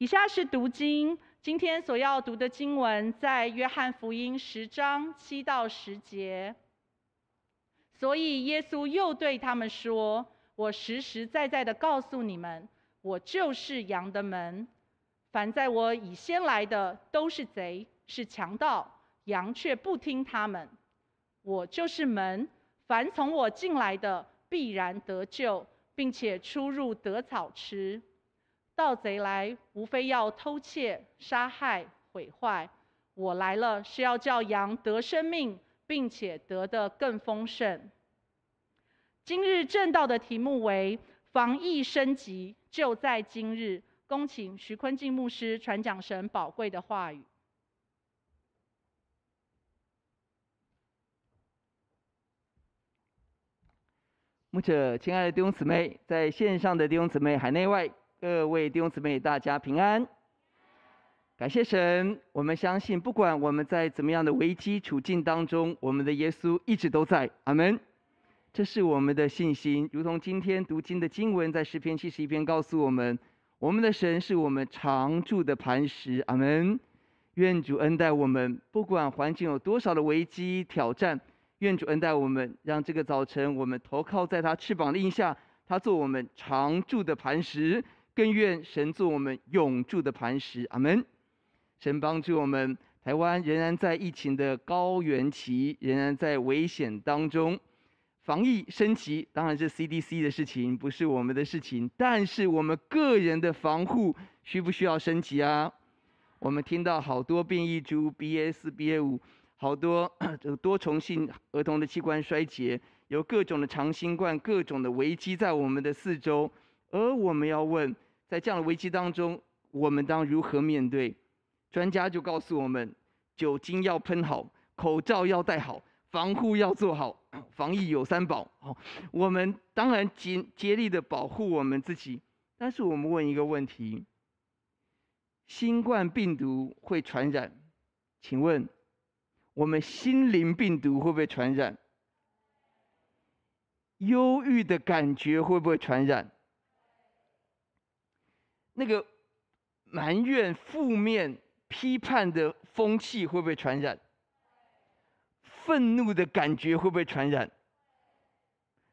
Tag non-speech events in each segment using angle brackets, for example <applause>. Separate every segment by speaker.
Speaker 1: 以下是读经，今天所要读的经文在约翰福音十章七到十节。所以耶稣又对他们说：“我实实在在的告诉你们，我就是羊的门。凡在我以先来的，都是贼，是强盗，羊却不听他们。我就是门，凡从我进来的，必然得救，并且出入得草吃。盗贼来，无非要偷窃、杀害、毁坏。我来了，是要叫羊得生命。”并且得的更丰盛。今日证道的题目为“防疫升级，就在今日”。恭请徐坤进牧师传讲神宝贵的话语。
Speaker 2: 牧者，亲爱的弟兄姊妹，在线上的弟兄姊妹，海内外各位弟兄姊妹，大家平安。感谢神，我们相信，不管我们在怎么样的危机处境当中，我们的耶稣一直都在。阿门。这是我们的信心，如同今天读经的经文，在诗篇七十一篇告诉我们，我们的神是我们常住的磐石。阿门。愿主恩待我们，不管环境有多少的危机挑战，愿主恩待我们，让这个早晨我们投靠在他翅膀的荫下，他做我们常住的磐石，更愿神做我们永住的磐石。阿门。神帮助我们，台湾仍然在疫情的高原期，仍然在危险当中。防疫升级，当然是 CDC 的事情，不是我们的事情。但是我们个人的防护需不需要升级啊？我们听到好多变异株 BA 四、BA 五，好多 <coughs> 这个多重性儿童的器官衰竭，有各种的长新冠，各种的危机在我们的四周。而我们要问，在这样的危机当中，我们当如何面对？专家就告诉我们，酒精要喷好，口罩要戴好，防护要做好，防疫有三宝。好，我们当然竭竭力的保护我们自己，但是我们问一个问题：新冠病毒会传染？请问我们心灵病毒会不会传染？忧郁的感觉会不会传染？那个埋怨、负面。批判的风气会不会传染？愤怒的感觉会不会传染？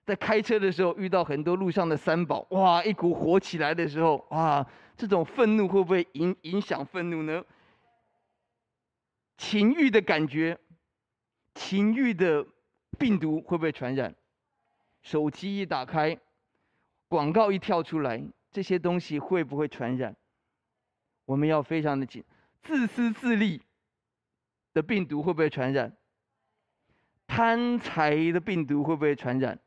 Speaker 2: 在开车的时候遇到很多路上的三宝，哇，一股火起来的时候，哇，这种愤怒会不会影影响愤怒呢？情欲的感觉，情欲的病毒会不会传染？手机一打开，广告一跳出来，这些东西会不会传染？我们要非常的紧。自私自利的病毒会不会传染？贪财的病毒会不会传染？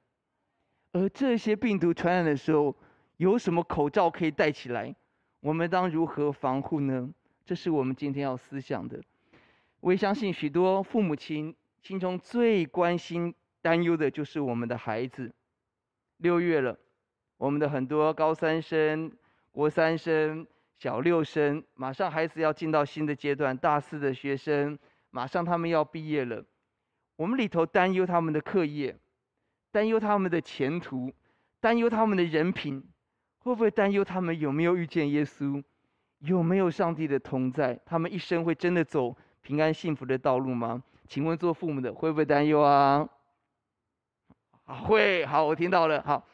Speaker 2: 而这些病毒传染的时候，有什么口罩可以戴起来？我们当如何防护呢？这是我们今天要思想的。我也相信许多父母亲心中最关心、担忧的就是我们的孩子。六月了，我们的很多高三生、国三生。小六生马上孩子要进到新的阶段，大四的学生马上他们要毕业了，我们里头担忧他们的课业，担忧他们的前途，担忧他们的人品，会不会担忧他们有没有遇见耶稣，有没有上帝的同在？他们一生会真的走平安幸福的道路吗？请问做父母的会不会担忧啊？会，好，我听到了，好，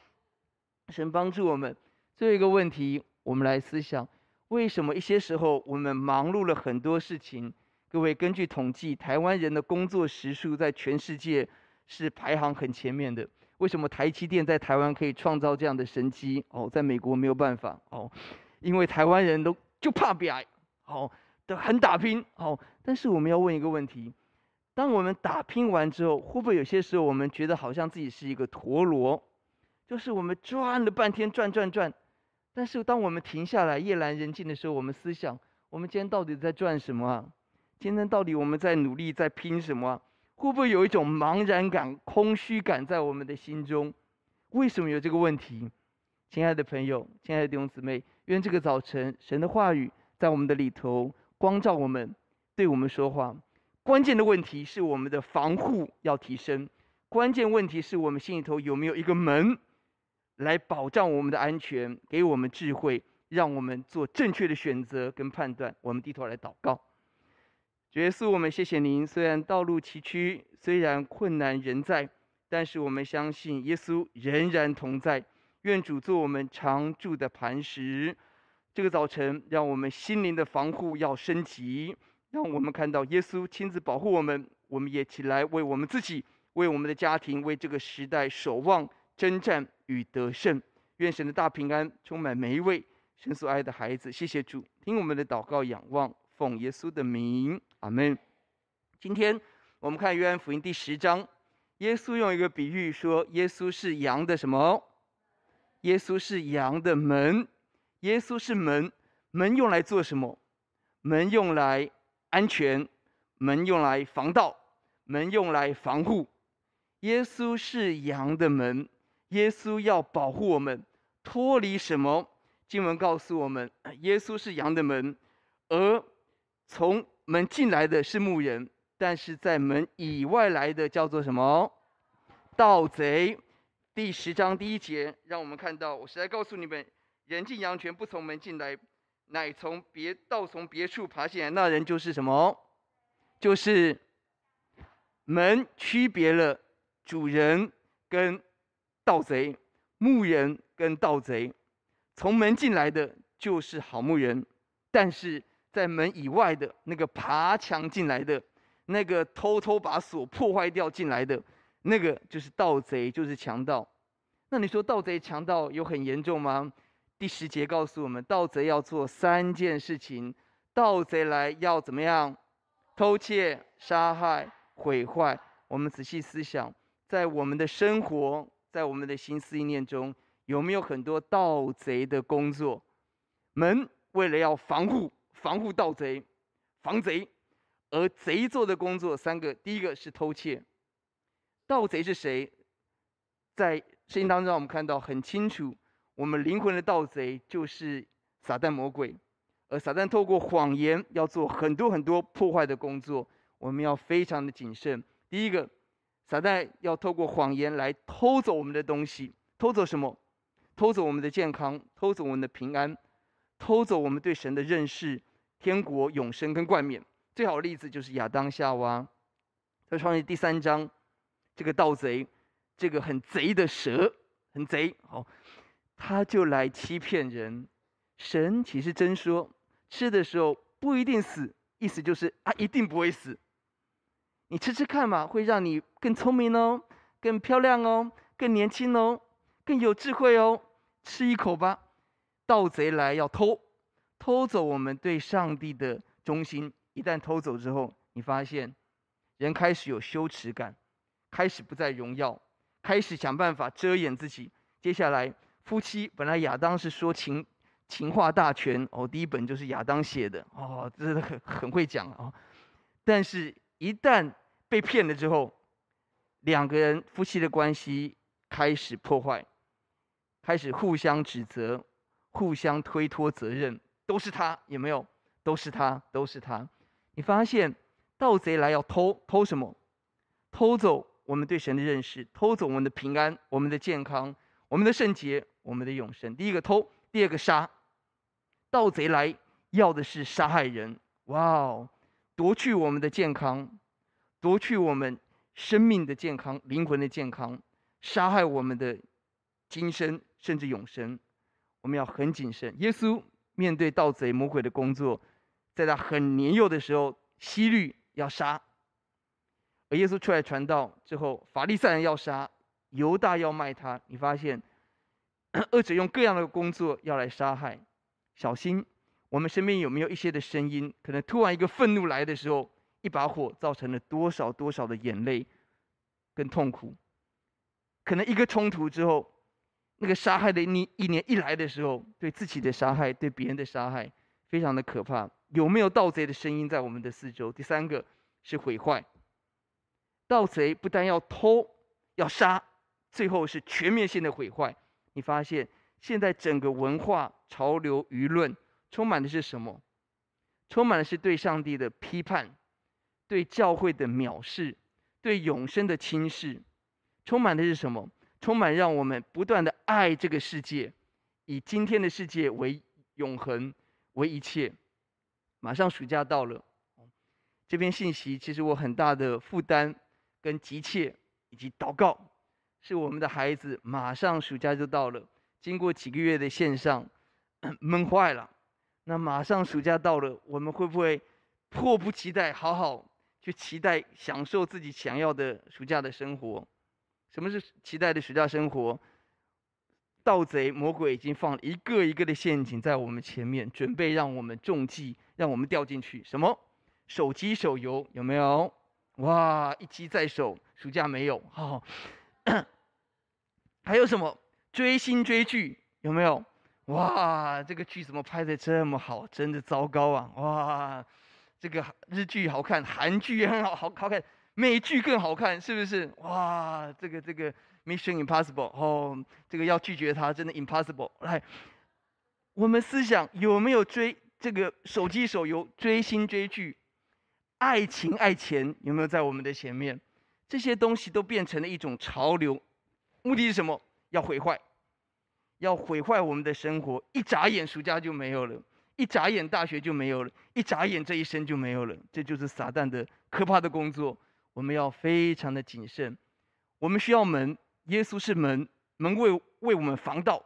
Speaker 2: 神帮助我们。最后一个问题，我们来思想。为什么一些时候我们忙碌了很多事情？各位，根据统计，台湾人的工作时数在全世界是排行很前面的。为什么台积电在台湾可以创造这样的神机？哦，在美国没有办法哦，因为台湾人都就怕比矮，哦，都很打拼哦。但是我们要问一个问题：当我们打拼完之后，会不会有些时候我们觉得好像自己是一个陀螺？就是我们转了半天，转转转。但是当我们停下来，夜阑人静的时候，我们思想：我们今天到底在转什么啊？今天到底我们在努力，在拼什么啊？会不会有一种茫然感、空虚感在我们的心中？为什么有这个问题？亲爱的朋友，亲爱的弟兄姊妹，愿这个早晨神的话语在我们的里头光照我们，对我们说话。关键的问题是我们的防护要提升，关键问题是我们心里头有没有一个门？来保障我们的安全，给我们智慧，让我们做正确的选择跟判断。我们低头来祷告。主耶稣，我们谢谢您。虽然道路崎岖，虽然困难仍在，但是我们相信耶稣仍然同在。愿主做我们常住的磐石。这个早晨，让我们心灵的防护要升级，让我们看到耶稣亲自保护我们。我们也起来为我们自己、为我们的家庭、为这个时代守望、征战与得胜。愿神的大平安充满每一位神所爱的孩子。谢谢主，听我们的祷告，仰望奉耶稣的名，阿门。今天我们看约翰福音第十章，耶稣用一个比喻说，耶稣是羊的什么？耶稣是羊的门。耶稣是门，门用来做什么？门用来安全。门用来防盗，门用来防护。耶稣是羊的门，耶稣要保护我们脱离什么？经文告诉我们，耶稣是羊的门，而从门进来的是牧人，但是在门以外来的叫做什么？盗贼。第十章第一节，让我们看到，我实在告诉你们，人进羊圈不从门进来，乃从别盗从别处爬进来，那人就是什么？就是门区别了主人跟盗贼，牧人跟盗贼。从门进来的就是好牧人，但是在门以外的那个爬墙进来的，那个偷偷把锁破坏掉进来的，那个就是盗贼，就是强盗。那你说盗贼强盗有很严重吗？第十节告诉我们，盗贼要做三件事情，盗贼来要怎么样？偷窃、杀害、毁坏。我们仔细思想，在我们的生活，在我们的心思意念中，有没有很多盗贼的工作？门为了要防护、防护盗贼、防贼，而贼做的工作三个：第一个是偷窃。盗贼是谁？在圣经当中，我们看到很清楚，我们灵魂的盗贼就是撒旦魔鬼。而撒旦透过谎言要做很多很多破坏的工作，我们要非常的谨慎。第一个，撒旦要透过谎言来偷走我们的东西，偷走什么？偷走我们的健康，偷走我们的平安，偷走我们对神的认识、天国永生跟冠冕。最好的例子就是亚当夏娃，在创世第三章，这个盗贼，这个很贼的蛇，很贼，好，他就来欺骗人。神其实真说。吃的时候不一定死，意思就是啊，一定不会死。你吃吃看嘛，会让你更聪明哦，更漂亮哦，更年轻哦，更有智慧哦。吃一口吧。盗贼来要偷，偷走我们对上帝的忠心。一旦偷走之后，你发现人开始有羞耻感，开始不再荣耀，开始想办法遮掩自己。接下来，夫妻本来亚当是说情。情话大全哦，第一本就是亚当写的哦，真的很很会讲啊、但是，一旦被骗了之后，两个人夫妻的关系开始破坏，开始互相指责，互相推脱责任，都是他，有没有？都是他，都是他。你发现盗贼来要偷偷什么？偷走我们对神的认识，偷走我们的平安、我们的健康、我们的圣洁、我们的永生。第一个偷，第二个杀。盗贼来要的是杀害人，哇哦，夺去我们的健康，夺去我们生命的健康、灵魂的健康，杀害我们的今生甚至永生。我们要很谨慎。耶稣面对盗贼魔鬼的工作，在他很年幼的时候，希律要杀；而耶稣出来传道之后，法利赛人要杀，犹大要卖他。你发现，<coughs> 恶者用各样的工作要来杀害。小心，我们身边有没有一些的声音？可能突然一个愤怒来的时候，一把火造成了多少多少的眼泪跟痛苦。可能一个冲突之后，那个杀害的你一年一来的时候，对自己的杀害，对别人的杀害，非常的可怕。有没有盗贼的声音在我们的四周？第三个是毁坏。盗贼不但要偷，要杀，最后是全面性的毁坏。你发现？现在整个文化潮流舆论充满的是什么？充满的是对上帝的批判，对教会的藐视，对永生的轻视。充满的是什么？充满让我们不断的爱这个世界，以今天的世界为永恒为一切。马上暑假到了，这篇信息其实我很大的负担跟急切以及祷告，是我们的孩子马上暑假就到了，经过几个月的线上闷坏了，那马上暑假到了，我们会不会迫不及待好好去期待享受自己想要的暑假的生活？什么是期待的暑假生活？盗贼魔鬼已经放了一个一个的陷阱在我们前面，准备让我们中计，让我们掉进去。什么？手机手游有没有？哇，一机在手，暑假没有。好、哦，<coughs> 还有什么？追星追剧有没有？哇，这个剧怎么拍的这么好？真的糟糕啊！哇，这个日剧好看，韩剧也很好，好好看，美剧更好看，是不是？哇，这个这个。Mission Impossible，哦，这个要拒绝它，真的 impossible。来，我们思想有没有追这个手机手游、追星追剧、爱情爱钱，有没有在我们的前面？这些东西都变成了一种潮流，目的是什么？要毁坏，要毁坏我们的生活。一眨眼，暑假就没有了；一眨眼，大学就没有了；一眨眼，这一生就没有了。这就是撒旦的可怕的工作。我们要非常的谨慎。我们需要门。耶稣是门，门为为我们防盗，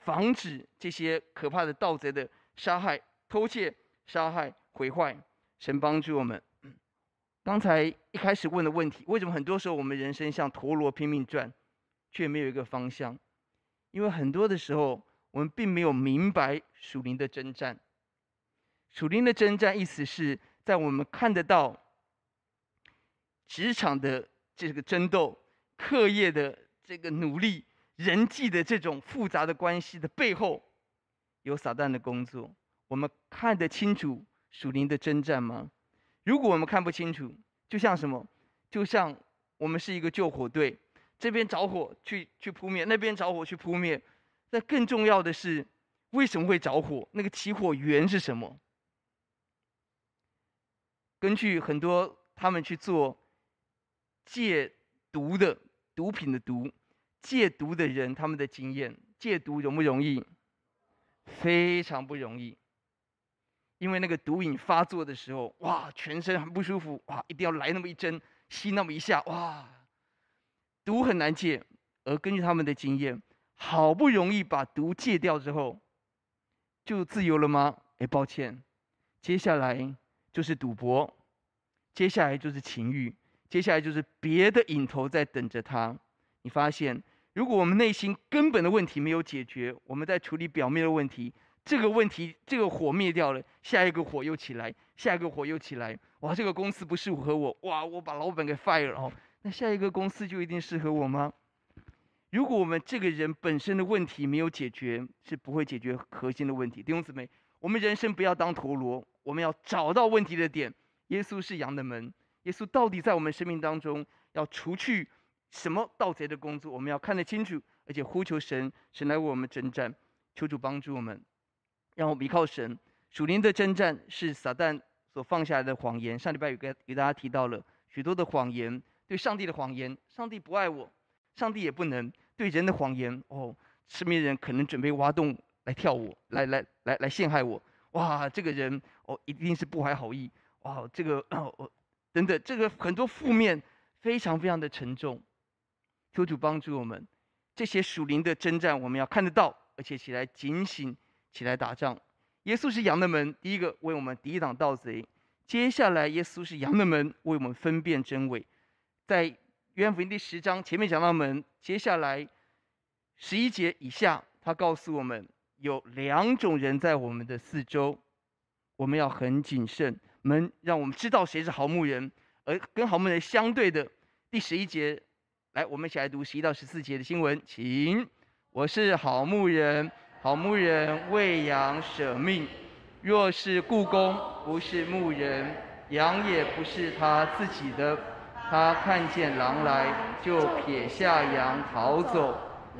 Speaker 2: 防止这些可怕的盗贼的杀害、偷窃、杀害、毁坏。神帮助我们。刚才一开始问的问题，为什么很多时候我们人生像陀螺拼命转，却没有一个方向？因为很多的时候，我们并没有明白属灵的征战。属灵的征战，意思是在我们看得到职场的这个争斗。课业的这个努力，人际的这种复杂的关系的背后，有撒旦的工作。我们看得清楚属灵的征战吗？如果我们看不清楚，就像什么？就像我们是一个救火队，这边着火去去扑灭，那边着火去扑灭。那更重要的是，为什么会着火？那个起火源是什么？根据很多他们去做戒毒的。毒品的毒，戒毒的人他们的经验，戒毒容不容易？非常不容易，因为那个毒瘾发作的时候，哇，全身很不舒服，哇，一定要来那么一针，吸那么一下，哇，毒很难戒。而根据他们的经验，好不容易把毒戒掉之后，就自由了吗？哎，抱歉，接下来就是赌博，接下来就是情欲。接下来就是别的瘾头在等着他。你发现，如果我们内心根本的问题没有解决，我们在处理表面的问题，这个问题这个火灭掉了，下一个火又起来，下一个火又起来。哇，这个公司不适合我，哇，我把老板给 fire 了哦。那下一个公司就一定适合我吗？如果我们这个人本身的问题没有解决，是不会解决核心的问题。弟兄姊妹，我们人生不要当陀螺，我们要找到问题的点。耶稣是羊的门。耶稣到底在我们生命当中要除去什么盗贼的工作？我们要看得清楚，而且呼求神，神来为我们征战，求主帮助我们，让我们依靠神。属灵的征战是撒旦所放下来的谎言。上礼拜有给给大家提到了许多的谎言，对上帝的谎言，上帝不爱我，上帝也不能对人的谎言。哦，身边人可能准备挖洞来跳我，来来来来陷害我。哇，这个人哦，一定是不怀好意。哇，这个哦。等等，这个很多负面，非常非常的沉重。求主帮助我们，这些属灵的征战，我们要看得到，而且起来警醒，起来打仗。耶稣是羊的门，第一个为我们抵挡盗贼。接下来，耶稣是羊的门，为我们分辨真伪。在约翰福音第十章前面讲到门，接下来十一节以下，他告诉我们有两种人在我们的四周，我们要很谨慎。门让我们知道谁是好牧人，而跟好牧人相对的第十一节，来，我们一起来读十一到十四节的经文，请。我是好牧人，好牧人为羊舍命。若是雇工，不是牧人，羊也不是他自己的。他看见狼来，就撇下羊逃走。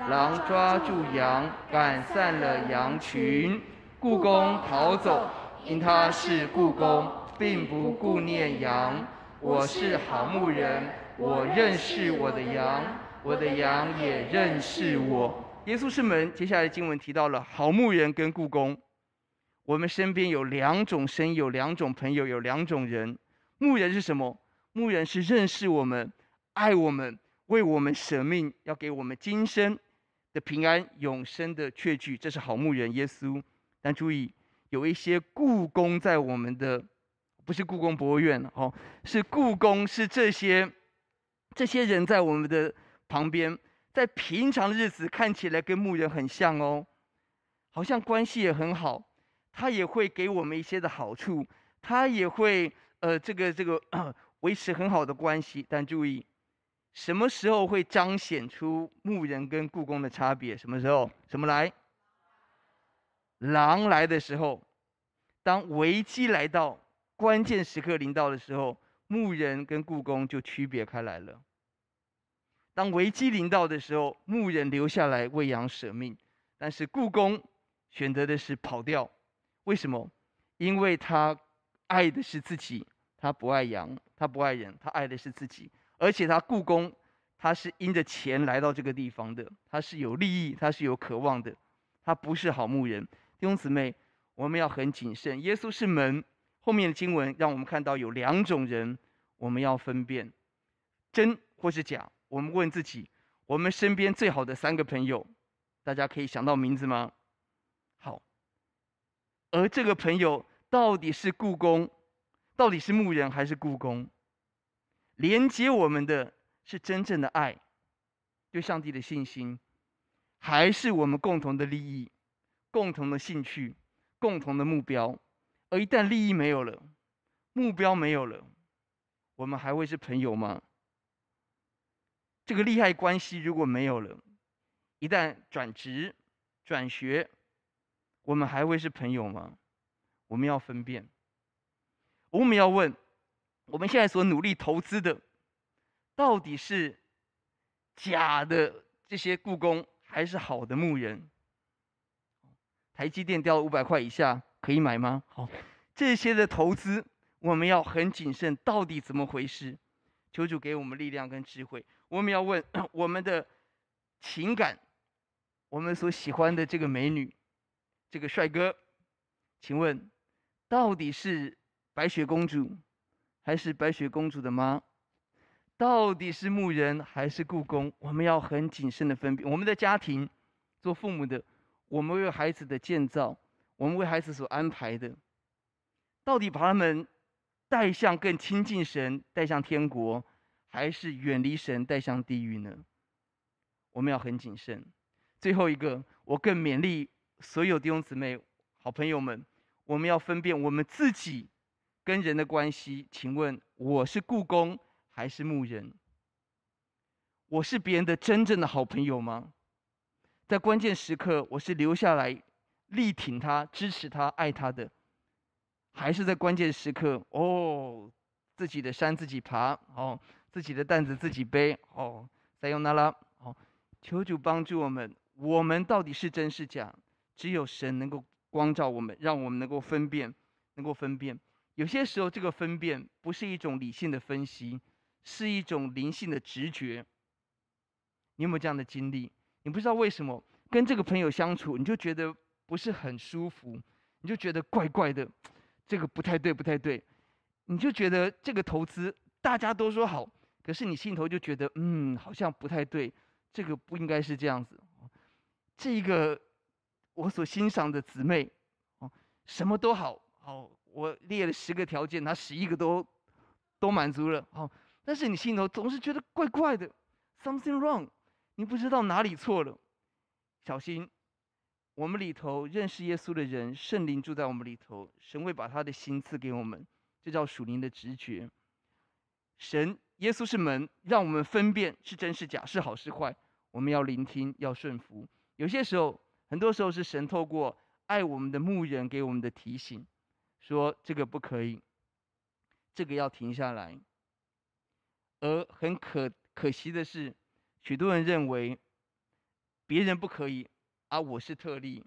Speaker 2: 狼抓住羊，赶散了羊群。雇工逃走，因他是雇工。并不顾念羊，我是好牧人，我认识我的羊，我的羊也认识我。耶稣是门。接下来的经文提到了好牧人跟雇工，我们身边有两种声音，有两种朋友，有两种人。牧人是什么？牧人是认识我们、爱我们、为我们舍命，要给我们今生的平安、永生的确据。这是好牧人耶稣。但注意，有一些雇工在我们的，不是故宫博物院哦，是雇工，是这些这些人在我们的旁边，在平常的日子看起来跟牧人很像哦，好像关系也很好。他也会给我们一些的好处，他也会呃，这个这个维持很好的关系。但注意，什么时候会彰显出牧人跟雇工的差别？什么时候？什么来？狼来的时候，当危机来到、关键时刻临到的时候，牧人跟雇工就区别开来了。当危机临到的时候，牧人留下来为羊舍命，但是雇工选择的是跑掉。为什么？因为他爱的是自己，他不爱羊，他不爱人，他爱的是自己。而且他雇工，他是因着钱来到这个地方的，他是有利益，他是有渴望的，他不是好牧人。弟兄姊妹，我们要很谨慎。耶稣是门，后面的经文让我们看到有两种人，我们要分辨真或是假。我们问自己：我们身边最好的三个朋友，大家可以想到名字吗？好而这个朋友到底是雇工，到底是牧人还是雇工？连接我们的是真正的爱，对上帝的信心，还是我们共同的利益、共同的兴趣、共同的目标？而一旦利益没有了，目标没有了，我们还会是朋友吗？这个利害关系如果没有了，一旦转职、转学。我们还会是朋友吗？我们要分辨。我们要问：我们现在所努力投资的，到底是假的这些故宫，还是好的牧人？台积电掉了五百块以下，可以买吗？好，这些的投资，我们要很谨慎。到底怎么回事？求主给我们力量跟智慧。我们要问我们的情感，我们所喜欢的这个美女。这个帅哥，请问，到底是白雪公主，还是白雪公主的妈？到底是牧人还是故宫？我们要很谨慎的分辨。我们的家庭，做父母的，我们为孩子的建造，我们为孩子所安排的，到底把他们带向更亲近神，带向天国，还是远离神，带向地狱呢？我们要很谨慎。最后一个，我更勉励。所有弟兄姊妹、好朋友们，我们要分辨我们自己跟人的关系。请问，我是雇工还是牧人？我是别人的真正的好朋友吗？在关键时刻，我是留下来力挺他、支持他、爱他的，还是在关键时刻，哦，自己的山自己爬，哦，自己的担子自己背，哦，撒由那拉，哦，求主帮助我们，我们到底是真是假？只有神能够光照我们，让我们能够分辨，能够分辨。有些时候，这个分辨不是一种理性的分析，是一种灵性的直觉。你有没有这样的经历？你不知道为什么跟这个朋友相处，你就觉得不是很舒服，你就觉得怪怪的，这个不太对，不太对。你就觉得这个投资大家都说好，可是你心头就觉得，嗯，好像不太对，这个不应该是这样子。这个。我所欣赏的姊妹，哦，什么都好，好，我列了十个条件，他十一个都都满足了，好，但是你心头总是觉得怪怪的，something wrong，你不知道哪里错了，小心，我们里头认识耶稣的人，圣灵住在我们里头，神会把他的心赐给我们，这叫属灵的直觉。神耶稣是门，让我们分辨是真是假，是好是坏，我们要聆听，要顺服。有些时候。很多时候是神透过爱我们的牧人给我们的提醒，说这个不可以，这个要停下来。而很可可惜的是，许多人认为别人不可以，而我是特例，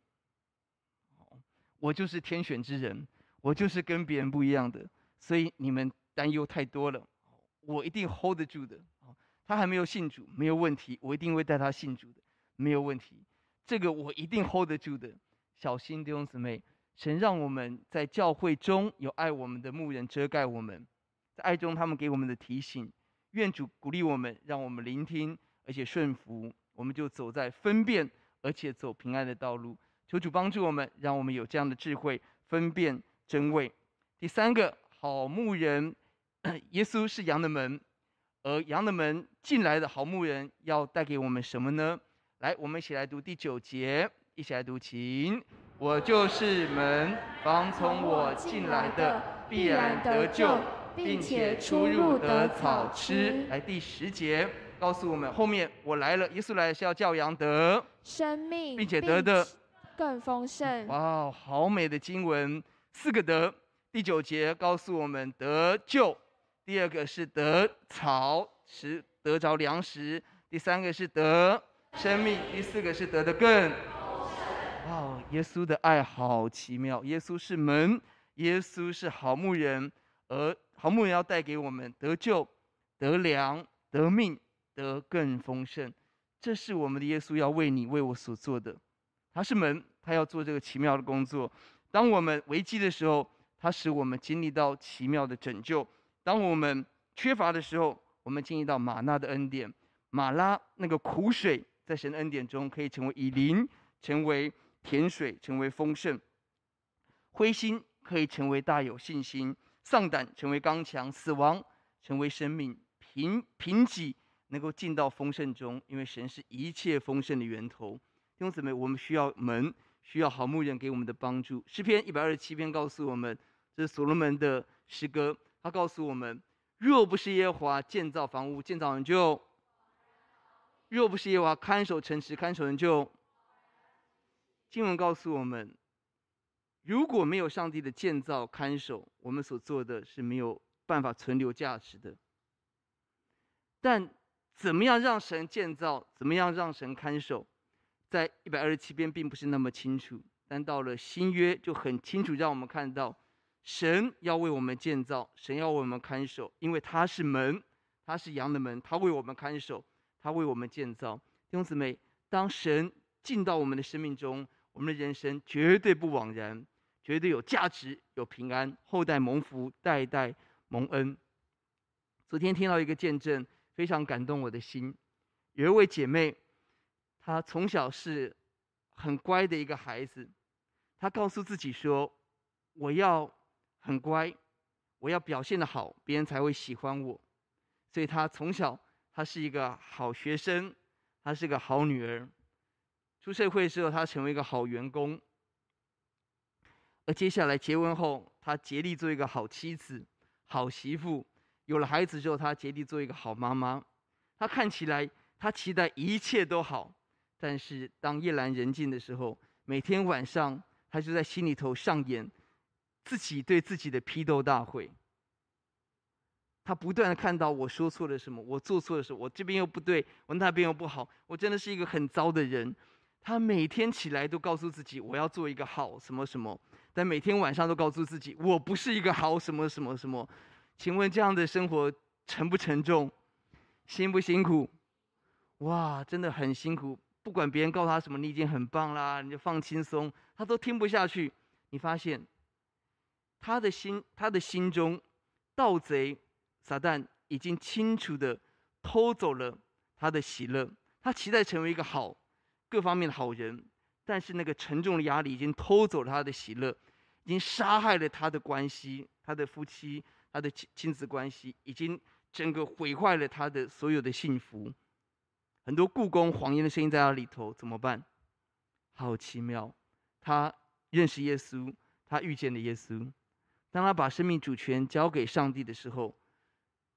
Speaker 2: 我就是天选之人，我就是跟别人不一样的，所以你们担忧太多了，我一定 hold 得住的。他还没有信主，没有问题，我一定会带他信主的，没有问题。这个我一定 hold 得住的，小心弟兄姊妹，神让我们在教会中有爱我们的牧人遮盖我们，在爱中他们给我们的提醒，愿主鼓励我们，让我们聆听而且顺服，我们就走在分辨而且走平安的道路。求主帮助我们，让我们有这样的智慧，分辨真伪。第三个，好牧人，<coughs> 耶稣是羊的门，而羊的门进来的好牧人要带给我们什么呢？来，我们一起来读第九节，一起来读，请。我就是门，凡从我进来的，必然得救，并且出入得草吃。来，第十节告诉我们，后面我来了，耶稣来是要叫羊得
Speaker 3: 生命，
Speaker 2: 并且得的
Speaker 3: 更丰盛。
Speaker 2: 哇，好美的经文，四个得。第九节告诉我们得救，第二个是得草食，得着粮食；第三个是得生命，第四个是得的更。哇，耶稣的爱好奇妙！耶稣是门，耶稣是好牧人，而好牧人要带给我们得救、得粮、得命、得更丰盛。这是我们的耶稣要为你、为我所做的。他是门，他要做这个奇妙的工作。当我们危机的时候，他使我们经历到奇妙的拯救。当我们缺乏的时候，我们经历到吗哪的恩典。马拉那个苦水，在神恩典中可以成为以琳，成为甜水，成为丰盛。灰心可以成为大有信心，丧胆成为刚强，死亡成为生命，贫贫瘠能够进到丰盛中，因为神是一切丰盛的源头。弟兄姊妹，我们需要门。需要好牧人给我们的帮助。诗篇一百二十七篇告诉我们，这是所罗门的诗歌。他告诉我们：若不是耶和华建造房屋，建造人就；若不是耶和华看守城池，看守人就。经文告诉我们，如果没有上帝的建造看守，我们所做的是没有办法存留价值的。但怎么样让神建造？怎么样让神看守？在一百二十七篇并不是那么清楚，但到了新约就很清楚，让我们看到神要为我们建造，神要为我们看守，因为他是门，他是羊的门，他为我们看守，他为我们建造。弟兄姊妹，当神进到我们的生命中，我们的人生绝对不枉然，绝对有价值、有平安，后代蒙福，代代蒙恩。昨天听到一个见证，非常感动我的心，有一位姐妹。她从小是很乖的一个孩子，她告诉自己说：“我要很乖，我要表现得好，别人才会喜欢我。”所以，她从小她是一个好学生，她是个好女儿。出社会之后，他成为一个好员工。而接下来结婚后，他竭力做一个好妻子、好媳妇。有了孩子之后，他竭力做一个好妈妈。他看起来，他期待一切都好。但是当夜阑人静的时候，每天晚上他就在心里头上演自己对自己的批斗大会。他不断的看到我说错了什么，我做错了什么，我这边又不对，我那边又不好，我真的是一个很糟的人。他每天起来都告诉自己我要做一个好什么什么，但每天晚上都告诉自己我不是一个好什么什么什么。请问这样的生活沉不沉重，辛不辛苦？哇，真的很辛苦。不管别人告诉他什么，你已经很棒啦，你就放轻松，他都听不下去。你发现，他的心，他的心中，盗贼撒旦已经清楚的偷走了他的喜乐。他期待成为一个好，各方面的好人，但是那个沉重的压力已经偷走了他的喜乐，已经杀害了他的关系，他的夫妻，他的亲亲子关系，已经整个毁坏了他的所有的幸福。很多雇工谎言的声音在他里头，怎么办？好奇妙！他认识耶稣，他遇见了耶稣。当他把生命主权交给上帝的时候，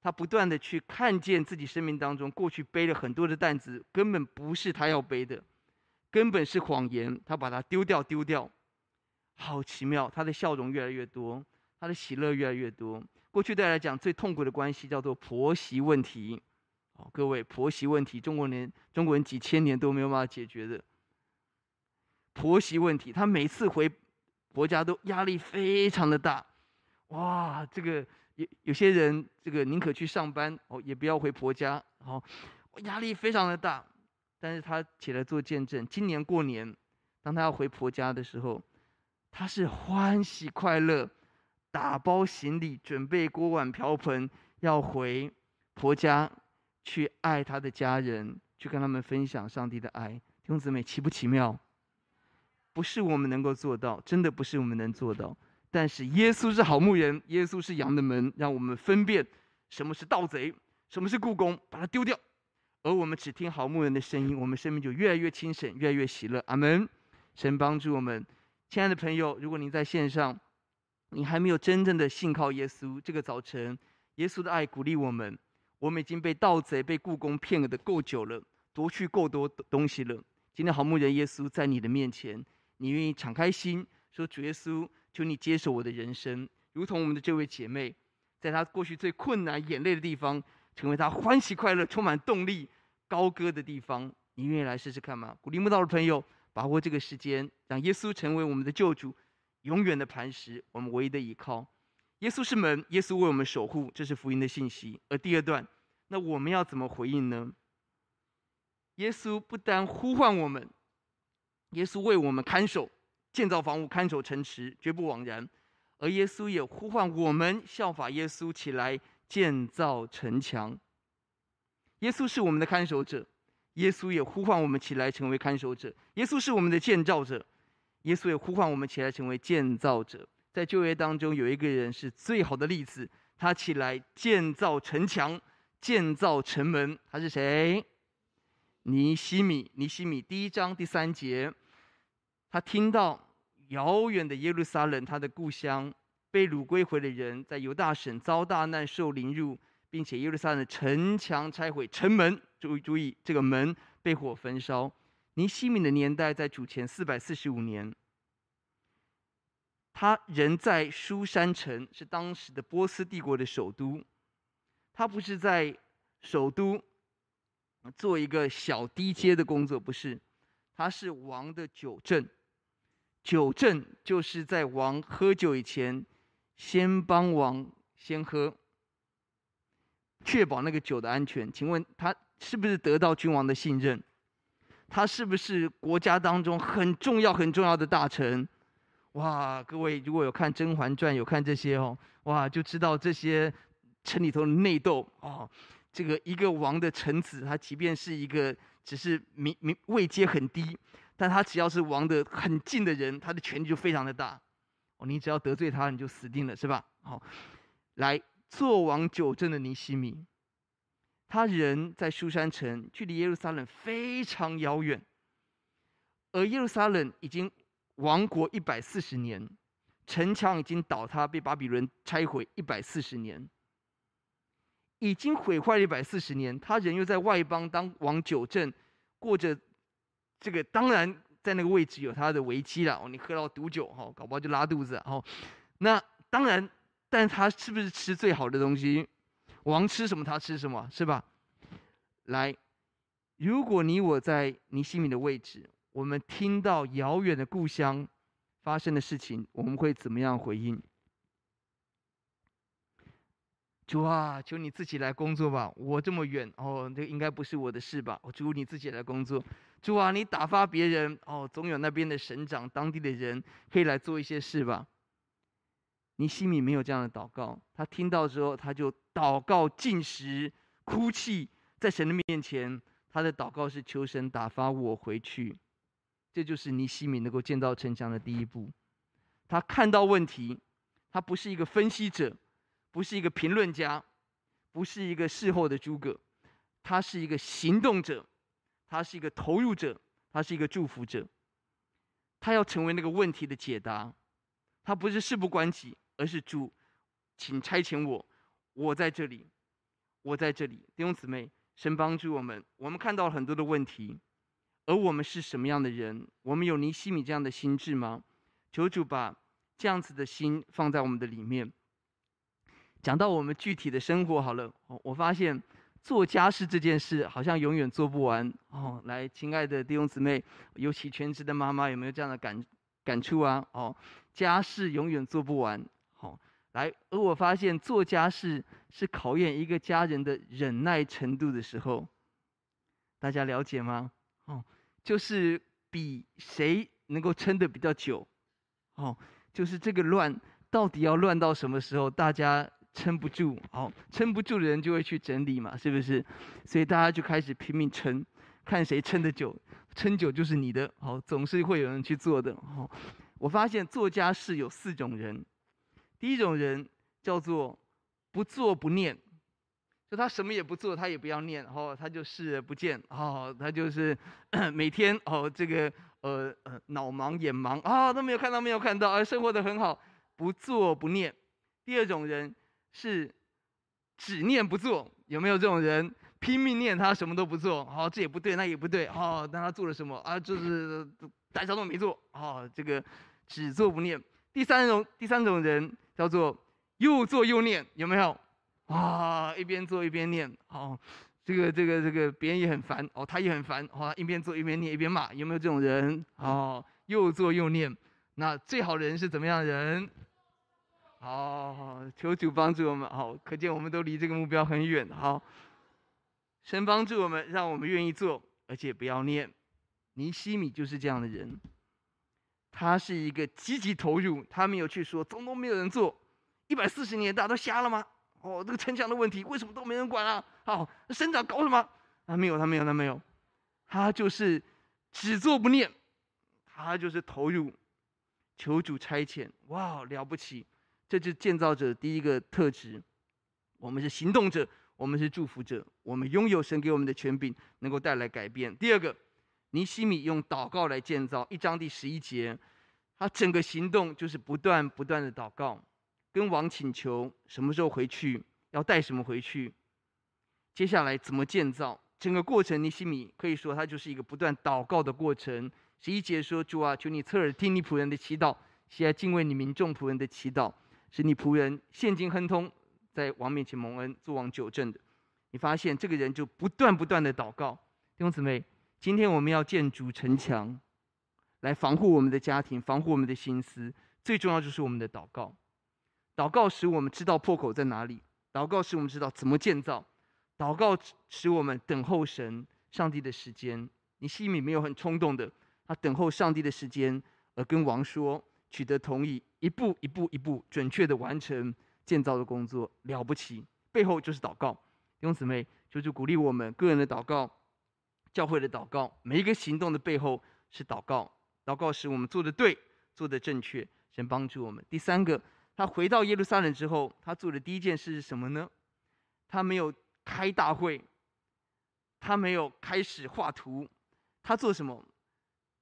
Speaker 2: 他不断的去看见自己生命当中过去背了很多的担子，根本不是他要背的，根本是谎言。他把它丢掉，丢掉。好奇妙！他的笑容越来越多，他的喜乐越来越多。过去对他来讲最痛苦的关系叫做婆媳问题。哦，各位婆媳问题，中国人中国人几千年都没有办法解决的婆媳问题。他每次回婆家都压力非常的大，哇，这个有有些人这个宁可去上班哦，也不要回婆家，哦，压力非常的大。但是他起来做见证，今年过年，当他要回婆家的时候，他是欢喜快乐，打包行李，准备锅碗瓢盆，要回婆家去爱他的家人，去跟他们分享上帝的爱。弟兄姊妹，奇不奇妙？不是我们能够做到，真的不是我们能做到。但是耶稣是好牧人，耶稣是羊的门，让我们分辨什么是盗贼，什么是雇工，把它丢掉。而我们只听好牧人的声音，我们生命就越来越清醒，越来越喜乐。阿门。神帮助我们，亲爱的朋友，如果您在线上，你还没有真正的信靠耶稣，这个早晨，耶稣的爱鼓励我们。我们已经被盗贼、被雇工骗了的够久了，夺去够多东西了。今天好牧人耶稣在你的面前，你愿意敞开心，说主耶稣，求你接受我的人生，如同我们的这位姐妹，在她过去最困难、眼泪的地方。成为她欢喜快乐、充满动力、高歌的地方，你愿意来试试看吗？鼓励慕道的朋友，把握这个时间，让耶稣成为我们的救主，永远的磐石，我们唯一的依靠。耶稣是门，耶稣为我们守护，这是福音的信息。而第二段，那我们要怎么回应呢？耶稣不单呼唤我们，耶稣为我们看守、建造房屋、看守城池，绝不枉然。而耶稣也呼唤我们效法耶稣起来。建造城墙。耶稣是我们的看守者，耶稣也呼唤我们起来成为看守者。耶稣是我们的建造者，耶稣也呼唤我们起来成为建造者。在旧约当中，有一个人是最好的例子，他起来建造城墙，建造城门。他是谁？尼希米。尼希米第一章第三节，他听到遥远的耶路撒冷，他的故乡。被掳归回的人，在犹大省遭大难，受凌辱，并且耶路撒冷城墙拆毁，城门注意注意，这个门被火焚烧。尼西米的年代在主前四百四十五年，他人在书珊城，是当时的波斯帝国的首都。他不是在首都做一个小低阶的工作，不是，他是王的酒政。酒政就是在王喝酒以前。先帮王先喝，确保那个酒的安全。请问他是不是得到君王的信任？他是不是国家当中很重要很重要的大臣？哇，各位如果有看《甄嬛传》，有看这些哦，哇，就知道这些城里头的内斗哦。这个一个王的臣子，他即便是一个只是名名位阶很低，但他只要是王的很近的人，他的权力就非常的大。哦，你只要得罪他，你就死定了，是吧？好，来做王九镇的尼西米，他人在苏珊城，距离耶路撒冷非常遥远，而耶路撒冷已经亡国一百四十年，城墙已经倒塌，被巴比伦拆毁一百四十年，已经毁坏了一百四十年，他人又在外邦当王九镇，过着这个当然。在那个位置有他的危机了哦，你喝到毒酒哈，搞不好就拉肚子哦。那当然，但他是不是吃最好的东西？王吃什么他吃什么，是吧？来，如果你我在尼希米的位置，我们听到遥远的故乡发生的事情，我们会怎么样回应？主啊，求你自己来工作吧，我这么远哦，这应该不是我的事吧？我主你自己来工作。主啊，你打发别人哦，总有那边的省长、当地的人可以来做一些事吧。尼西米没有这样的祷告，他听到之后，他就祷告、进食、哭泣，在神的面前，他的祷告是求神打发我回去。这就是尼西米能够建造城墙的第一步。他看到问题，他不是一个分析者，不是一个评论家，不是一个事后的诸葛，他是一个行动者。他是一个投入者，他是一个祝福者，他要成为那个问题的解答。他不是事不关己，而是主，请差遣我，我在这里，我在这里。弟兄姊妹，神帮助我们。我们看到了很多的问题，而我们是什么样的人？我们有尼西米这样的心智吗？求主把这样子的心放在我们的里面。讲到我们具体的生活，好了，我发现。做家事这件事好像永远做不完哦。来，亲爱的弟兄姊妹，尤其全职的妈妈，有没有这样的感感触啊？哦，家事永远做不完。来，而我发现做家事是考验一个家人的忍耐程度的时候，大家了解吗？哦，就是比谁能够撑得比较久。哦，就是这个乱到底要乱到什么时候，大家撑不住，哦，撑不住的人就会去整理嘛，是不是？所以大家就开始拼命撑，看谁撑得久，撑久就是你的，哦，总是会有人去做的，哦。我发现做家事有四种人，第一种人叫做不做不念。就他什么也不做，他也不要念，然哦，他就视而不见，哦，他就是 <coughs> 每天哦，这个呃呃脑盲眼盲啊，都没有看到没有看到，而生活的很好，不做不念。第二种人是只念不做，有没有这种人？拼命念他什么都不做，哦，这也不对，那也不对，哦，但他做了什么啊？就是大家都没做，哦，这个只做不念。第三种第三种人叫做又做又念，有没有？啊，一边做一边念，哦，这个这个这个别人也很烦，哦，他也很烦，哦，一边做一边念一边骂，有没有这种人？哦，又做又念，那最好的人是怎么样的人？哦，求主帮助我们，好，可见我们都离这个目标很远，好，神帮助我们，让我们愿意做，而且不要念。尼西米就是这样的人，他是一个积极投入，他没有去说，总统没有人做，一百四十年大家都瞎了吗？哦，这个城墙的问题为什么都没人管啊？好、省长搞什么？他没有，他没有，他没有，他就是只做不念，他就是投入，求主差遣。哇，了不起！这就是建造者第一个特质。我们是行动者，我们是祝福者，我们拥有神给我们的权柄，能够带来改变。第二个，尼西米用祷告来建造。一章第十一节，他整个行动就是不断不断的祷告。跟王请求什么时候回去，要带什么回去，接下来怎么建造，整个过程尼西米可以说他就是一个不断祷告的过程。十一节说：“主啊，求你侧耳听你仆人的祈祷，喜爱敬畏你民众仆人的祈祷，使你仆人现今亨通，在王面前蒙恩，做王久正的。”你发现这个人就不断不断的祷告。弟兄姊妹，今天我们要建筑城墙，来防护我们的家庭，防护我们的心思，最重要就是我们的祷告。祷告使我们知道破口在哪里，祷告使我们知道怎么建造，祷告使我们等候神、上帝的时间。你心里没有很冲动的，他等候上帝的时间，而跟王说，取得同意，一步一步一步准确的完成建造的工作，了不起。背后就是祷告，弟兄姊妹，就是鼓励我们个人的祷告，教会的祷告，每一个行动的背后是祷告，祷告使我们做的对，做的正确，神帮助我们。第三个。他回到耶路撒冷之后，他做的第一件事是什么呢？他没有开大会，他没有开始画图，他做什么？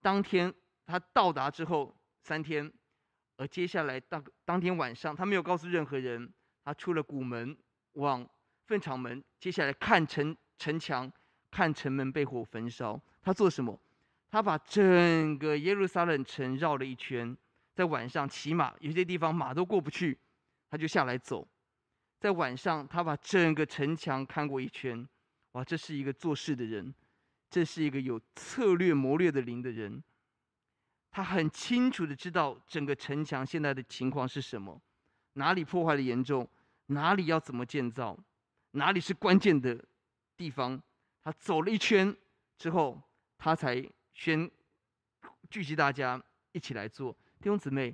Speaker 2: 当天他到达之后三天，而接下来当当天晚上，他没有告诉任何人，他出了谷门往粪场门，接下来看城城墙，看城门被火焚烧。他做什么？他把整个耶路撒冷城绕了一圈。在晚上骑马，有些地方马都过不去，他就下来走。在晚上，他把整个城墙看过一圈。哇，这是一个做事的人，这是一个有策略谋略的灵的人。他很清楚的知道整个城墙现在的情况是什么，哪里破坏的严重，哪里要怎么建造，哪里是关键的地方。他走了一圈之后，他才宣聚集大家一起来做。弟兄姊妹，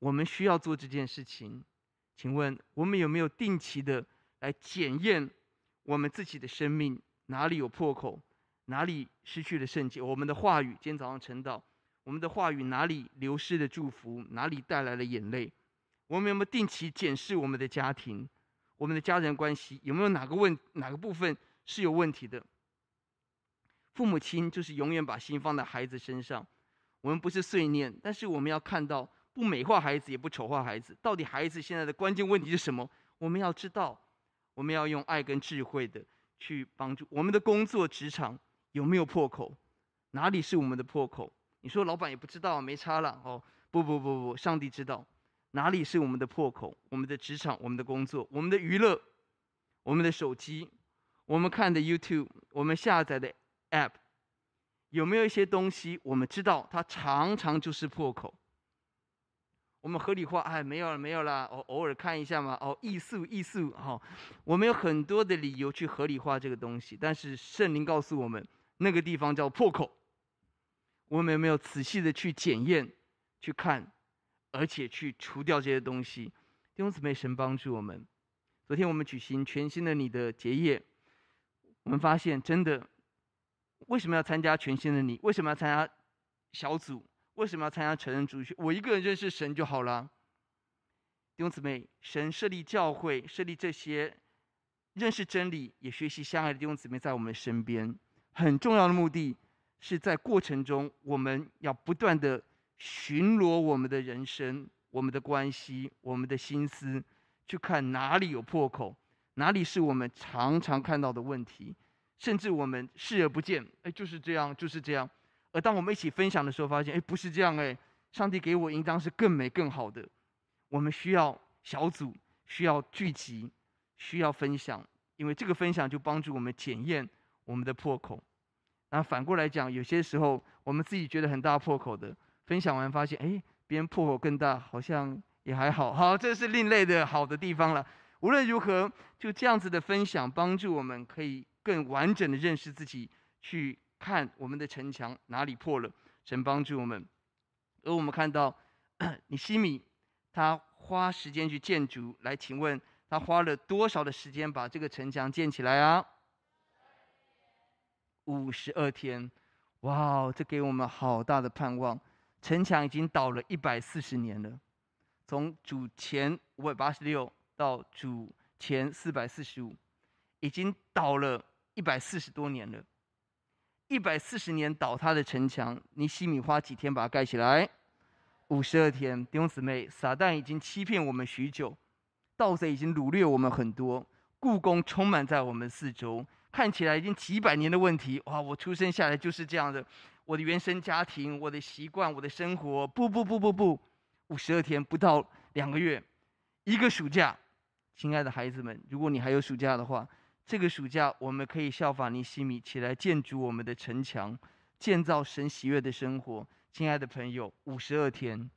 Speaker 2: 我们需要做这件事情。请问我们有没有定期的来检验我们自己的生命哪里有破口，哪里失去了圣洁？我们的话语，今天早上晨祷，我们的话语哪里流失了祝福，哪里带来了眼泪？我们有没有定期检视我们的家庭，我们的家人关系有没有哪个问哪个部分是有问题的？父母亲就是永远把心放在孩子身上。我们不是碎念，但是我们要看到不美化孩子，也不丑化孩子。到底孩子现在的关键问题是什么？我们要知道，我们要用爱跟智慧的去帮助我们的工作职场有没有破口？哪里是我们的破口？你说老板也不知道，没差了哦。不不不不，上帝知道哪里是我们的破口。我们的职场、我们的工作、我们的娱乐、我们的手机、我们看的 YouTube、我们下载的 App。有没有一些东西我们知道它常常就是破口？我们合理化，哎，没有了，没有了，偶偶尔看一下嘛，哦，艺术，艺术，哈、哦，我们有很多的理由去合理化这个东西，但是圣灵告诉我们，那个地方叫破口。我们有没有仔细的去检验、去看，而且去除掉这些东西。弟兄姊妹，神帮助我们。昨天我们举行全新的你的结业，我们发现真的，为什么要参加全新的你？为什么要参加小组？为什么要参加成人主学？我一个人认识神就好了。弟兄姊妹，神设立教会，设立这些认识真理、也学习相爱的弟兄姊妹在我们身边，很重要的目的是在过程中，我们要不断的巡逻我们的人生、我们的关系、我们的心思，去看哪里有破口，哪里是我们常常看到的问题，甚至我们视而不见，哎，就是这样，就是这样。而当我们一起分享的时候，发现，哎，不是这样，哎，上帝给我应当是更美、更好的。我们需要小组，需要聚集，需要分享，因为这个分享就帮助我们检验我们的破口。那反过来讲，有些时候我们自己觉得很大破口的，分享完发现，哎，别人破口更大，好像也还好。好，这是另类的好的地方了。无论如何，就这样子的分享，帮助我们可以更完整的认识自己，去看我们的城墙哪里破了，神帮助我们。而我们看到，<clears throat> 你西米。他花时间去建筑，来，请问他花了多少的时间把这个城墙建起来啊？五十二天，哇，这给我们好大的盼望。城墙已经倒了一百四十年了，从主前五百八十六到主前四百四十五，已经倒了一百四十多年了。一百四十年倒塌的城墙，尼西米花几天把它盖起来？五十二天，弟兄姊妹，撒旦已经欺骗我们许久，盗贼已经掳掠我们很多，故宫充满在我们四周，看起来已经几百年的问题。哇，我出生下来就是这样的，我的原生家庭，我的习惯，我的生活，不不不不不，五十二天不到两个月，一个暑假，亲爱的孩子们，如果你还有暑假的话，这个暑假我们可以效法尼西米起来建筑我们的城墙，建造神喜悦的生活。亲爱的朋友，五十二天，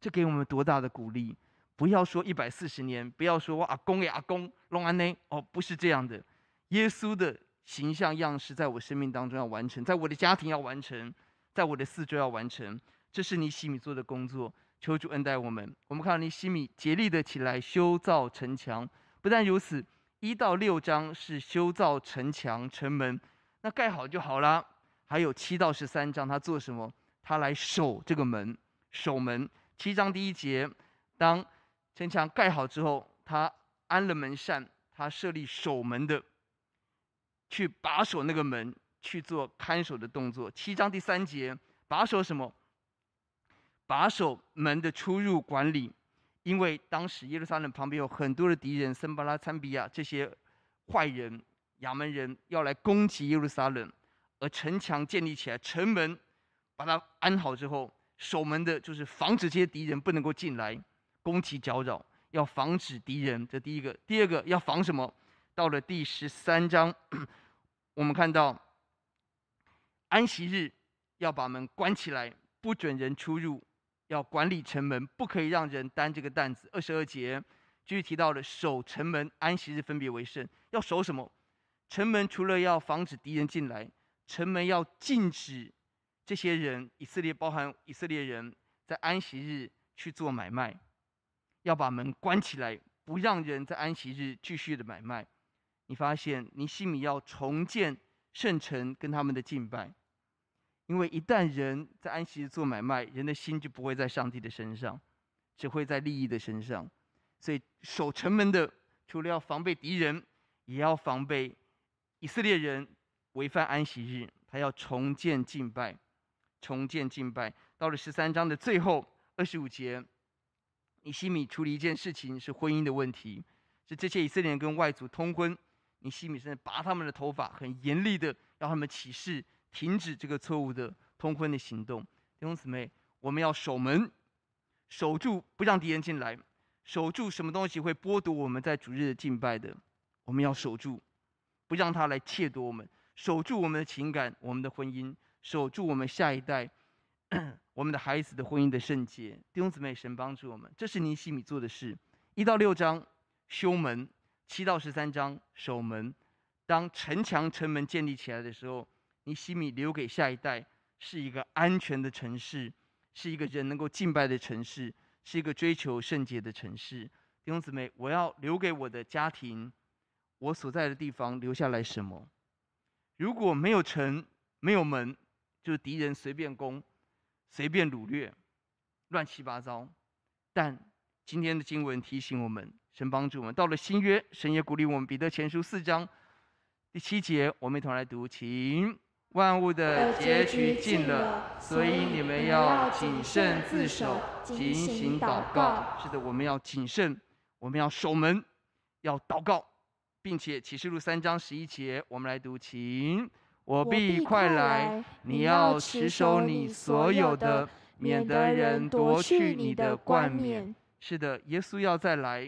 Speaker 2: 这给我们多大的鼓励！不要说一百四十年，不要说我阿公也阿公弄安呢哦，不是这样的。耶稣的形象样式在我生命当中要完成，在我的家庭要完成，在我的四周要完成，这是尼西米做的工作。求主恩待我们。我们看到尼西米竭力的起来修造城墙，不但如此，一到六章是修造城墙、城门，那盖好就好了。还有七到十三章他做什么？他来守这个门，守门。七章第一节，当城墙盖好之后，他安了门扇，他设立守门的，去把守那个门，去做看守的动作。七章第三节，把守什么？把守门的出入管理，因为当时耶路撒冷旁边有很多的敌人，森巴拉、参比亚这些坏人、亚门人要来攻击耶路撒冷，而城墙建立起来，城门。把它安好之后，守门的就是防止这些敌人不能够进来攻其搅扰，要防止敌人。这第一个，第二个要防什么？到了第十三章，我们看到安息日要把门关起来，不准人出入，要管理城门，不可以让人担这个担子。二十二节继续提到了守城门，安息日分别为圣。要守什么？城门除了要防止敌人进来，城门要禁止。这些人，以色列包含以色列人，在安息日去做买卖，要把门关起来，不让人在安息日继续的买卖。你发现，尼希米要重建圣城跟他们的敬拜，因为一旦人在安息日做买卖，人的心就不会在上帝的身上，只会在利益的身上。所以守城门的，除了要防备敌人，也要防备以色列人违反安息日，他要重建敬拜。重建敬拜，到了十三章的最后二十五节，尼西米处理一件事情，是婚姻的问题，是这些以色列人跟外族通婚，尼西米甚至拔他们的头发，很严厉的让他们起誓停止这个错误的通婚的行动。弟兄姊妹，我们要守门，守住不让敌人进来，守住什么东西会剥夺我们在主日的敬拜的，我们要守住，不让他来窃夺我们，守住我们的情感，我们的婚姻。守住我们下一代，<clears throat> 我们的孩子的婚姻的圣洁，弟兄姊妹，神帮助我们，这是尼希米做的事。一到六章修门，七到十三章守门。当城墙、城门建立起来的时候，尼希米留给下一代是一个安全的城市，是一个人能够敬拜的城市，是一个追求圣洁的城市。弟兄姊妹，我要留给我的家庭，我所在的地方留下来什么？如果没有城，没有门，就是敌人随便攻，随便掳掠，乱七八糟。但今天的经文提醒我们，神帮助我们。到了新约，神也鼓励我们。彼得前书四章第七节，我们一同来读，请。万物的结局近了，所以你们要谨慎自守，警醒祷告。是的，我们要谨慎，我们要守门，要祷告，并且启示录三章十一节，我们来读，请。我必快来，你要持守你所有的，免得人夺去你的冠冕。是的，耶稣要再来，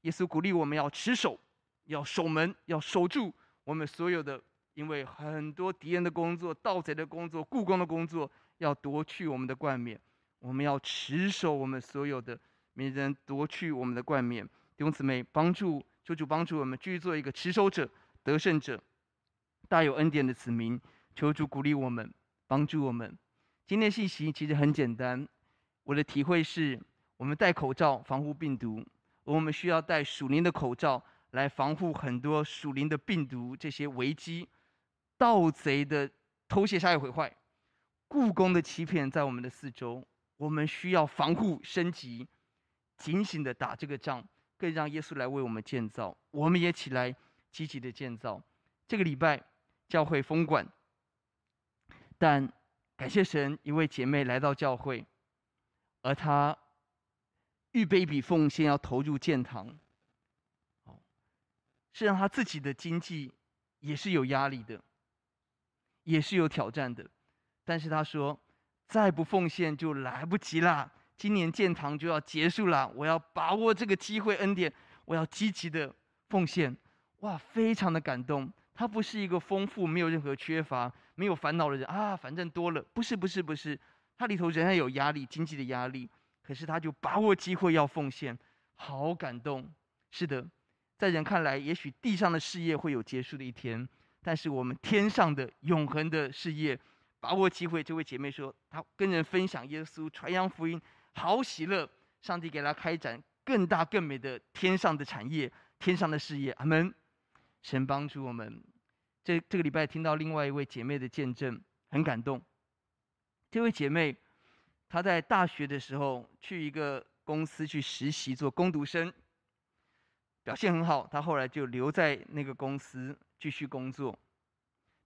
Speaker 2: 耶稣鼓励我们要持守，要守门，要守住我们所有的。因为很多敌人的工作、盗贼的工作、雇工的工作，要夺去我们的冠冕，我们要持守我们所有的，免人夺去我们的冠冕。弟兄姊妹，帮助求主帮助我们，继续做一个持守者、得胜者、大有恩典的子民。求主鼓励我们，帮助我们。今天信息其实很简单，我的体会是，我们戴口罩防护病毒，我们需要戴属灵的口罩来防护很多属灵的病毒这些危机。盗贼的偷窃、杀害、毁坏，故宫的欺骗，在我们的四周，我们需要防护、升级、警醒的打这个仗，更让耶稣来为我们建造。我们也起来积极的建造。这个礼拜教会封馆，但感谢神，一位姐妹来到教会，而她预备一笔奉献要投入建堂，是让她自己的经济也是有压力的。也是有挑战的，但是他说，再不奉献就来不及啦。今年建堂就要结束了，我要把握这个机会恩典，我要积极的奉献。哇，非常的感动。他不是一个丰富、没有任何缺乏、没有烦恼的人啊，反正多了。不是，不是，不是，他里头仍然有压力，经济的压力。可是他就把握机会要奉献，好感动。是的，在人看来，也许地上的事业会有结束的一天。但是我们天上的永恒的事业，把握机会。这位姐妹说，她跟人分享耶稣，传扬福音，好喜乐。上帝给她开展更大更美的天上的产业，天上的事业。阿门。神帮助我们。这这个礼拜听到另外一位姐妹的见证，很感动。这位姐妹，她在大学的时候去一个公司去实习做工读生，表现很好。她后来就留在那个公司。继续工作，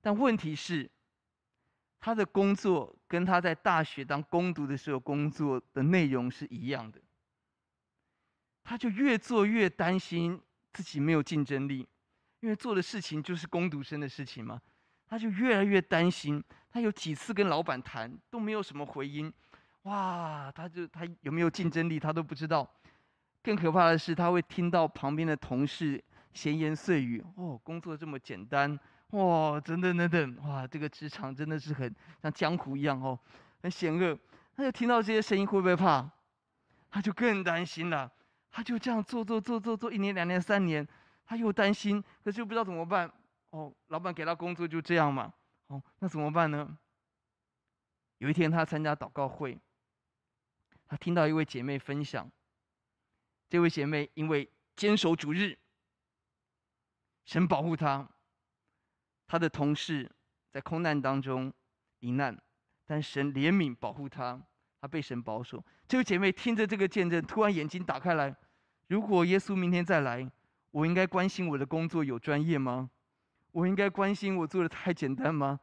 Speaker 2: 但问题是，他的工作跟他在大学当工读的时候工作的内容是一样的。他就越做越担心自己没有竞争力，因为做的事情就是工读生的事情嘛。他就越来越担心，他有几次跟老板谈都没有什么回音，哇，他就他有没有竞争力他都不知道。更可怕的是，他会听到旁边的同事。闲言碎语哦，工作这么简单哇，等等等等哇，这个职场真的是很像江湖一样哦，很险恶。他就听到这些声音会不会怕？他就更担心了。他就这样做做做做做一年两年三年，他又担心，可是又不知道怎么办。哦，老板给他工作就这样嘛。哦，那怎么办呢？有一天他参加祷告会，他听到一位姐妹分享，这位姐妹因为坚守主日。神保护他，他的同事在空难当中罹难，但神怜悯保护他，他被神保守。这位姐妹听着这个见证，突然眼睛打开来：如果耶稣明天再来，我应该关心我的工作有专业吗？我应该关心我做的太简单吗？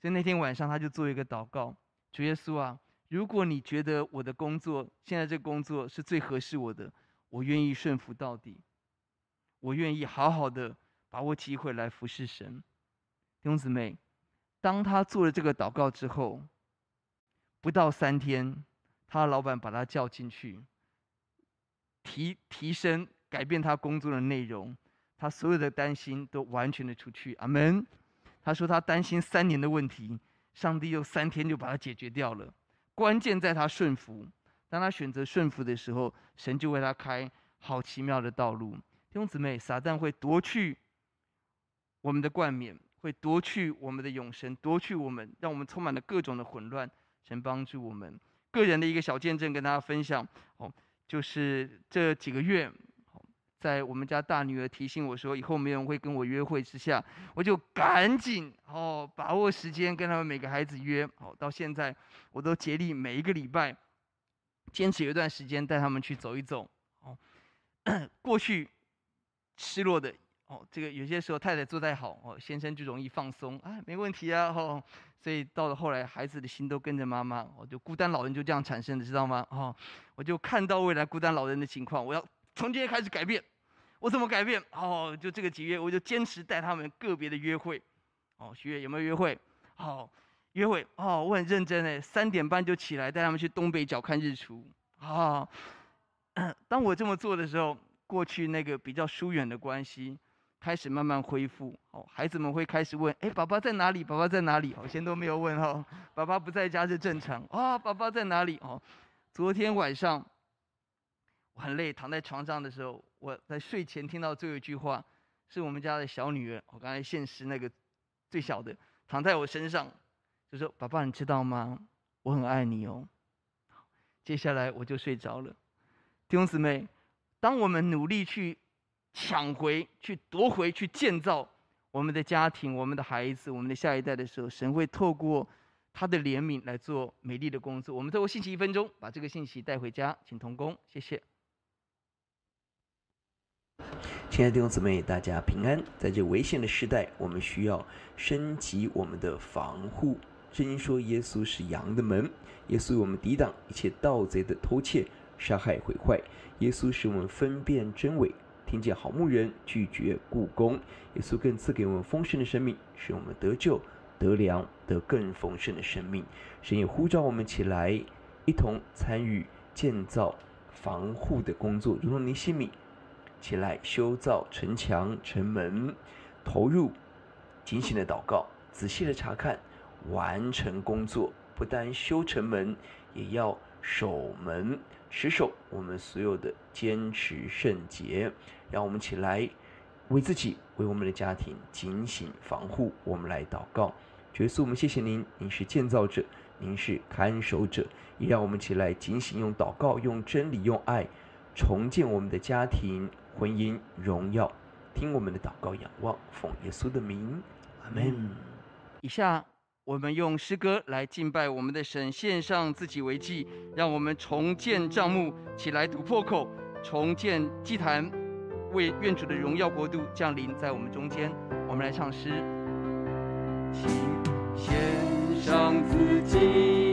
Speaker 2: 所以那天晚上，他就做一个祷告：主耶稣啊，如果你觉得我的工作现在这工作是最合适我的，我愿意顺服到底，我愿意好好的。把握机会来服侍神，弟兄姊妹，当他做了这个祷告之后，不到三天，他的老板把他叫进去，提提升改变他工作的内容，他所有的担心都完全的出去。阿门。他说他担心三年的问题，上帝用三天就把它解决掉了。关键在他顺服，当他选择顺服的时候，神就为他开好奇妙的道路。弟兄姊妹，撒旦会夺去。我们的冠冕会夺去我们的永生，夺去我们，让我们充满了各种的混乱。神帮助我们，个人的一个小见证跟大家分享哦，就是这几个月，在我们家大女儿提醒我说以后没有人会跟我约会之下，我就赶紧哦把握时间跟他们每个孩子约哦，到现在我都竭力每一个礼拜坚持有一段时间带他们去走一走哦，<coughs> 过去失落的。哦，这个有些时候太太做太好哦，先生就容易放松啊，没问题啊，哦，所以到了后来，孩子的心都跟着妈妈，我就孤单老人就这样产生的，知道吗？哦，我就看到未来孤单老人的情况，我要从今天开始改变，我怎么改变？哦，就这个几月，我就坚持带他们个别的约会，哦，许月有没有约会？哦，约会哦，我很认真诶，三点半就起来带他们去东北角看日出，啊，哦，<coughs> 当我这么做的时候，过去那个比较疏远的关系。开始慢慢恢复，哦，孩子们会开始问，哎，爸爸在哪里？爸爸在哪里？好，先都没有问哈，爸爸不在家是正常啊，爸爸在哪里？哦，昨天晚上我很累，躺在床上的时候，我在睡前听到最后一句话，是我们家的小女儿，我刚才现实那个最小的躺在我身上，就说：“爸爸，你知道吗？我很爱你哦。”接下来我就睡着了。弟兄姊妹，当我们努力去。抢回去，夺回去，建造我们的家庭、我们的孩子、我们的下一代的时候，神会透过他的怜悯来做美丽的工作。我们透过信息一分钟，把这个信息带回家，请同工，谢谢。
Speaker 4: 亲爱的弟兄姊妹，大家平安。在这危险的时代，我们需要升级我们的防护。圣经说，耶稣是羊的门，耶稣为我们抵挡一切盗贼的偷窃、杀害、毁坏。耶稣使我们分辨真伪。听见好牧人，拒绝雇工，耶稣更赐给我们丰盛的生命，使我们得救、得粮、得更丰盛的生命。神也呼召我们起来，一同参与建造防护的工作，如同尼西米起来修造城墙、城门，投入警醒的祷告，仔细的查看，完成工作。不但修城门，也要守门。持守我们所有的坚持圣洁，让我们起来为自己、为我们的家庭警醒防护。我们来祷告，耶稣，我们谢谢您，您是建造者，您是看守者，也让我们起来警醒，用祷告、用真理、用爱重建我们的家庭、婚姻、荣耀。听我们的祷告，仰望，奉耶稣的名，阿门。
Speaker 2: 以下。我们用诗歌来敬拜我们的神，献上自己为祭，让我们重建帐幕，起来突破口，重建祭坛，为愿主的荣耀国度降临在我们中间。我们来唱诗，请献上自己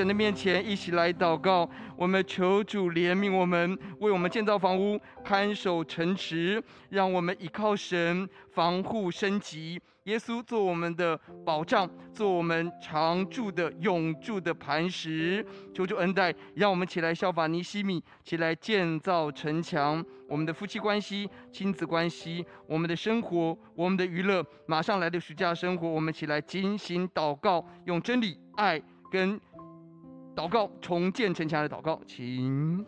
Speaker 2: 神的面前一起来祷告，我们求主怜悯我们，为我们建造房屋、看守城池，让我们依靠神防护升级。耶稣做我们的保障，做我们常住的永驻的磐石。求主恩待，让我们起来效法尼西米，起来建造城墙。我们的夫妻关系、亲子关系，我们的生活、我们的娱乐，马上来的暑假生活，我们起来进行祷告，用真理、爱跟。祷告，重建城墙的祷告，请。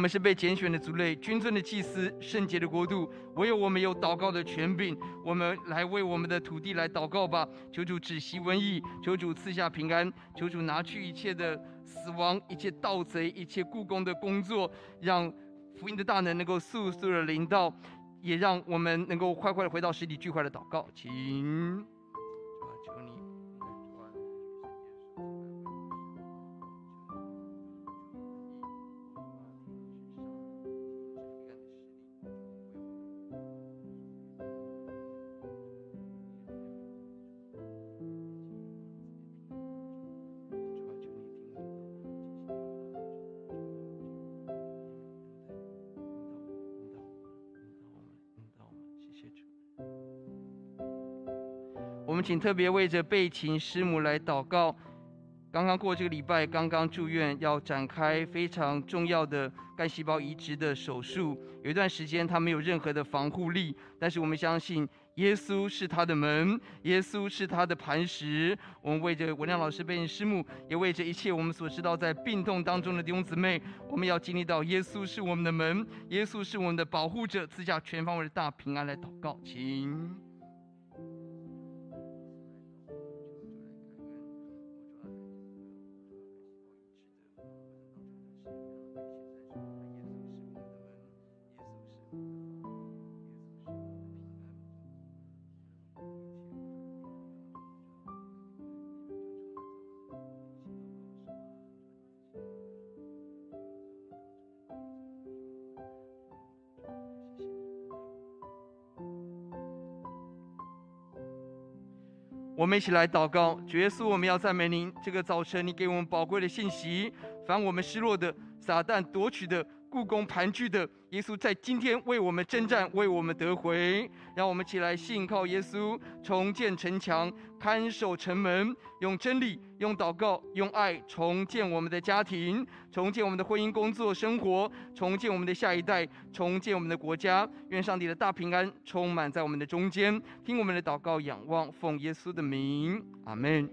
Speaker 2: 我们是被拣选的族类，君尊的祭司，圣洁的国度。唯有我们有祷告的权柄，我们来为我们的土地来祷告吧。求主止息瘟疫，求主赐下平安，求主拿去一切的死亡，一切盗贼，一切雇工的工作，让福音的大能能够速速的临到，也让我们能够快快的回到实体聚会的祷告，请。们请特别为着贝琴师母来祷告。刚刚过这个礼拜，刚刚住院，要展开非常重要的干细胞移植的手术。有一段时间，他没有任何的防护力，但是我们相信耶稣是他的门，耶稣是他的磐石。我们为着文亮老师、贝琴师母，也为着一切我们所知道在病痛当中的弟兄姊妹，我们要经历到耶稣是我们的门，耶稣是我们的保护者，赐下全方位的大平安来祷告，请。们一起来祷告，主耶稣，我们要赞美您。这个早晨，你给我们宝贵的信息，凡我们失落的、撒旦夺取的、故宫盘踞的，耶稣在今天为我们征战，为我们得回。让我们起来信靠耶稣，重建城墙，看守城门，用真理、用祷告、用爱重建我们的家庭，重建我们的婚姻、工作、生活，重建我们的下一代，重建我们的国家。愿上帝的大平安充满在我们的中间。听我们的祷告，仰望奉耶稣的名，阿门。